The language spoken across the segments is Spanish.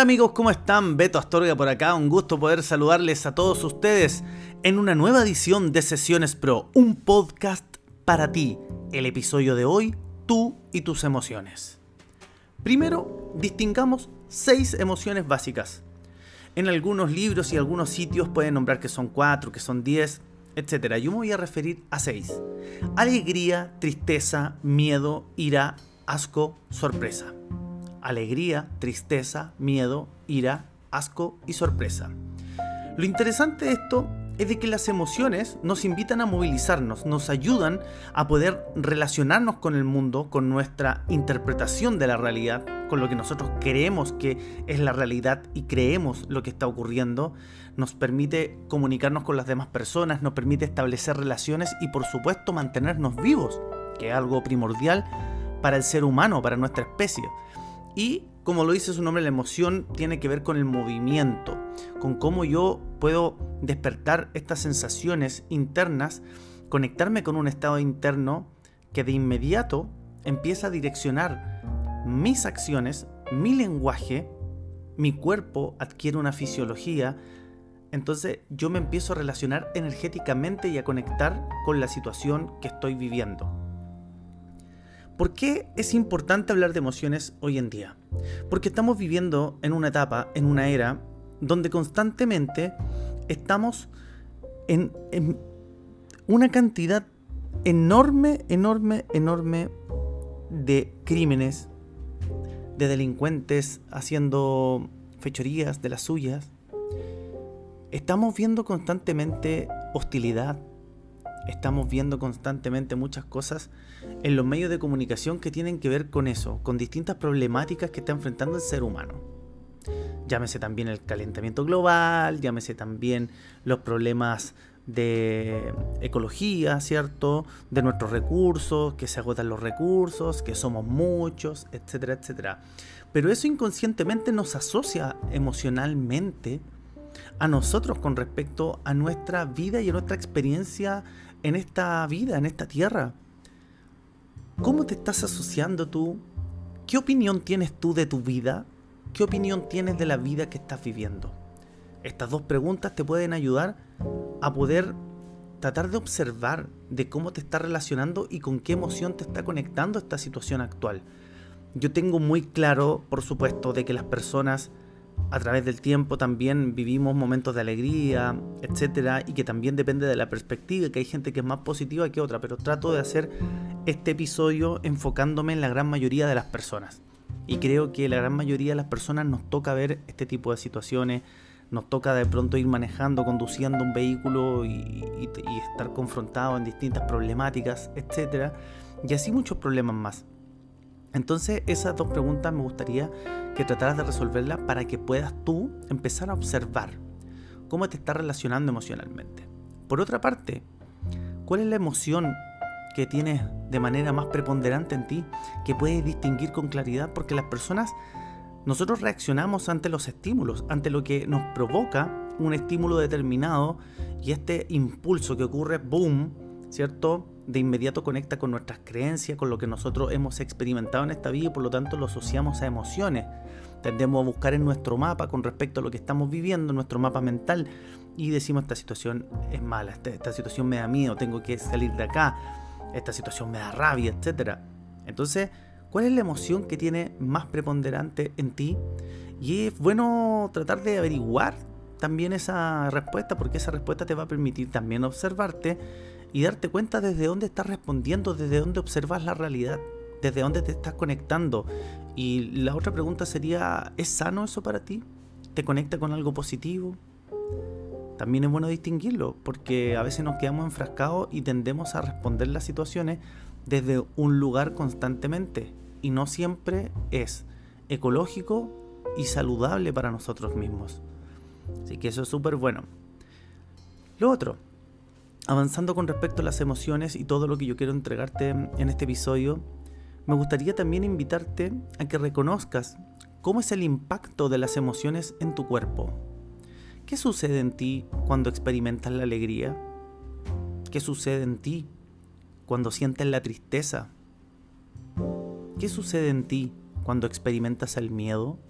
Hola amigos, ¿cómo están? Beto Astorga por acá, un gusto poder saludarles a todos ustedes en una nueva edición de Sesiones Pro, un podcast para ti. El episodio de hoy, tú y tus emociones. Primero, distingamos seis emociones básicas. En algunos libros y algunos sitios pueden nombrar que son cuatro, que son diez, etc. Yo me voy a referir a seis. Alegría, tristeza, miedo, ira, asco, sorpresa alegría, tristeza, miedo, ira, asco y sorpresa. Lo interesante de esto es de que las emociones nos invitan a movilizarnos, nos ayudan a poder relacionarnos con el mundo, con nuestra interpretación de la realidad, con lo que nosotros creemos que es la realidad y creemos lo que está ocurriendo, nos permite comunicarnos con las demás personas, nos permite establecer relaciones y por supuesto mantenernos vivos, que es algo primordial para el ser humano, para nuestra especie. Y como lo dice su nombre, la emoción tiene que ver con el movimiento, con cómo yo puedo despertar estas sensaciones internas, conectarme con un estado interno que de inmediato empieza a direccionar mis acciones, mi lenguaje, mi cuerpo adquiere una fisiología, entonces yo me empiezo a relacionar energéticamente y a conectar con la situación que estoy viviendo. ¿Por qué es importante hablar de emociones hoy en día? Porque estamos viviendo en una etapa, en una era, donde constantemente estamos en, una cantidad enorme, enorme, enorme de crímenes, de delincuentes haciendo fechorías de las suyas. Estamos viendo constantemente hostilidad, estamos viendo constantemente muchas cosas en los medios de comunicación que tienen que ver con eso, con distintas problemáticas que está enfrentando el ser humano. Llámese también el calentamiento global, llámese también los problemas de ecología, ¿cierto? De nuestros recursos, que se agotan los recursos, que somos muchos, etcétera, etcétera. Pero eso inconscientemente nos asocia emocionalmente a nosotros con respecto a nuestra vida y a nuestra experiencia en esta vida, en esta tierra. ¿Cómo te estás asociando tú? ¿Qué opinión tienes tú de tu vida? ¿Qué opinión tienes de la vida que estás viviendo? Estas dos preguntas te pueden ayudar a poder tratar de observar de cómo te está relacionando y con qué emoción te está conectando esta situación actual. Yo tengo muy claro, por supuesto, de que las personas a través del tiempo también vivimos momentos de alegría, etcétera, y que también depende de la perspectiva, que hay gente que es más positiva que otra, pero trato de hacer este episodio enfocándome en la gran mayoría de las personas. Y creo que la gran mayoría de las personas nos toca ver este tipo de situaciones, nos toca de pronto ir manejando, conduciendo un vehículo y, y estar confrontado en distintas problemáticas, etcétera, y así muchos problemas más. Entonces esas dos preguntas me gustaría que trataras de resolverlas para que puedas tú empezar a observar cómo te estás relacionando emocionalmente. Por otra parte, ¿cuál es la emoción que tienes de manera más preponderante en ti que puedes distinguir con claridad? Porque las personas, nosotros reaccionamos ante los estímulos, ante lo que nos provoca un estímulo determinado y este impulso que ocurre, boom, ¿cierto? De inmediato conecta con nuestras creencias, con lo que nosotros hemos experimentado en esta vida y por lo tanto lo asociamos a emociones. Tendemos a buscar en nuestro mapa con respecto a lo que estamos viviendo, nuestro mapa mental, y decimos esta situación es mala, esta, situación me da miedo, tengo que salir de acá, esta situación me da rabia, etc. Entonces, ¿cuál es la emoción que tiene más preponderante en ti? Y es bueno tratar de averiguar también esa respuesta, porque esa respuesta te va a permitir también observarte y darte cuenta desde dónde estás respondiendo, desde dónde observas la realidad, desde dónde te estás conectando. Y la otra pregunta sería, ¿es sano eso para ti? ¿Te conecta con algo positivo? También es bueno distinguirlo, porque a veces nos quedamos enfrascados y tendemos a responder las situaciones desde un lugar constantemente. Y no siempre es ecológico y saludable para nosotros mismos. Así que eso es súper bueno. Lo otro, avanzando con respecto a las emociones y todo lo que yo quiero entregarte en este episodio, me gustaría también invitarte a que reconozcas cómo es el impacto de las emociones en tu cuerpo. ¿Qué sucede en ti cuando experimentas la alegría? ¿Qué sucede en ti cuando sientes la tristeza? ¿Qué sucede en ti cuando experimentas el miedo?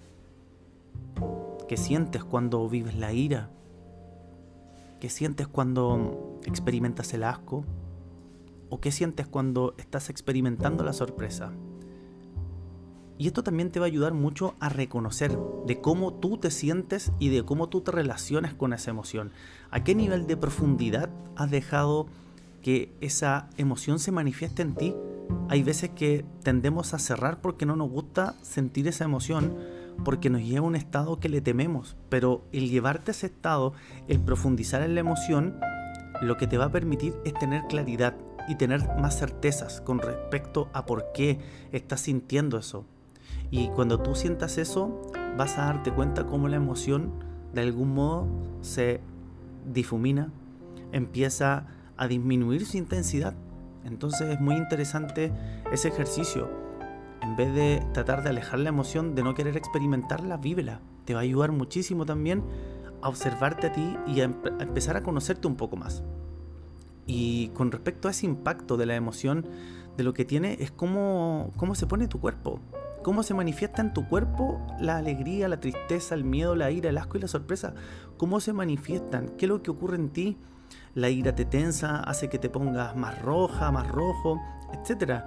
¿Qué sientes cuando vives la ira? ¿Qué sientes cuando experimentas el asco? ¿O qué sientes cuando estás experimentando la sorpresa? Y esto también te va a ayudar mucho a reconocer de cómo tú te sientes y de cómo tú te relacionas con esa emoción. ¿A qué nivel de profundidad has dejado que esa emoción se manifieste en ti? Hay veces que tendemos a cerrar porque no nos gusta sentir esa emoción porque nos lleva a un estado que le tememos, pero el llevarte a ese estado, el profundizar en la emoción, lo que te va a permitir es tener claridad y tener más certezas con respecto a por qué estás sintiendo eso. Y cuando tú sientas eso, vas a darte cuenta cómo la emoción de algún modo se difumina, empieza a disminuir su intensidad. Entonces es muy interesante ese ejercicio en vez de tratar de alejar la emoción, de no querer experimentarla, vívela. Te va a ayudar muchísimo también a observarte a ti y a, empezar a conocerte un poco más. Y con respecto a ese impacto de la emoción, de lo que tiene es cómo, cómo se pone tu cuerpo. Cómo se manifiesta en tu cuerpo la alegría, la tristeza, el miedo, la ira, el asco y la sorpresa. Cómo se manifiestan, qué es lo que ocurre en ti. La ira te tensa, hace que te pongas más roja, más rojo, etc.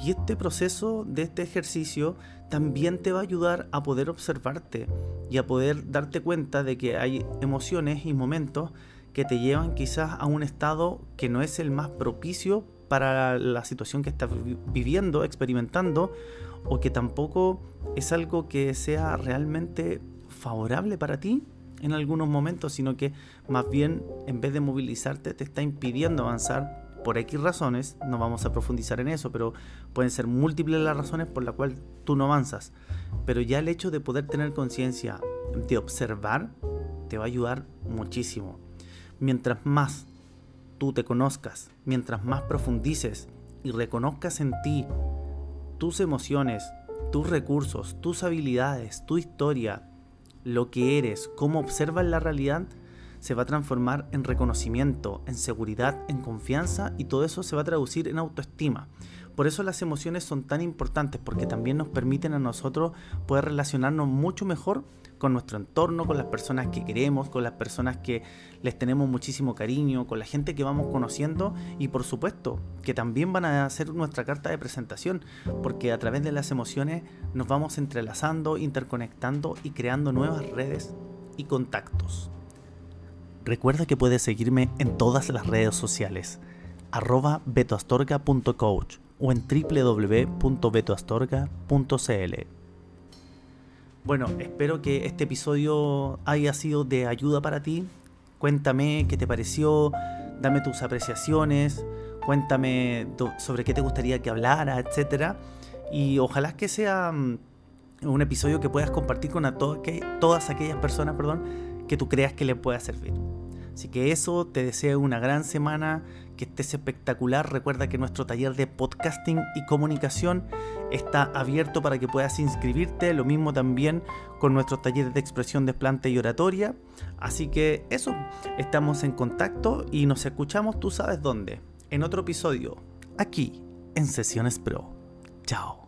Y este proceso de este ejercicio también te va a ayudar a poder observarte y a poder darte cuenta de que hay emociones y momentos que te llevan quizás a un estado que no es el más propicio para la situación que estás viviendo, experimentando, o que tampoco es algo que sea realmente favorable para ti en algunos momentos, sino que más bien en vez de movilizarte te está impidiendo avanzar por X razones, no vamos a profundizar en eso, pero pueden ser múltiples las razones por las cuales tú no avanzas. Pero ya el hecho de poder tener conciencia, de observar, te va a ayudar muchísimo. Mientras más tú te conozcas, mientras más profundices y reconozcas en ti tus emociones, tus recursos, tus habilidades, tu historia, lo que eres, cómo observas la realidad, se va a transformar en reconocimiento, en seguridad, en confianza y todo eso se va a traducir en autoestima. Por eso las emociones son tan importantes porque también nos permiten a nosotros poder relacionarnos mucho mejor con nuestro entorno, con las personas que queremos, con las personas que les tenemos muchísimo cariño, con la gente que vamos conociendo y por supuesto que también van a ser nuestra carta de presentación porque a través de las emociones nos vamos entrelazando, interconectando y creando nuevas redes y contactos. Recuerda que puedes seguirme en todas las redes sociales, arroba betoastorga.coach o en www.betoastorga.cl. Bueno, espero que este episodio haya sido de ayuda para ti. Cuéntame qué te pareció, dame tus apreciaciones, cuéntame sobre qué te gustaría que hablara, etc. Y ojalá que sea mm, un episodio que puedas compartir con todas aquellas personas perdón, que tú creas que le pueda servir. Así que eso, te deseo una gran semana, que estés espectacular. Recuerda que nuestro taller de podcasting y comunicación está abierto para que puedas inscribirte. Lo mismo también con nuestros talleres de expresión de planta y oratoria. Así que eso, estamos en contacto y nos escuchamos, tú sabes dónde. En otro episodio, aquí, en Sesiones Pro. Chao.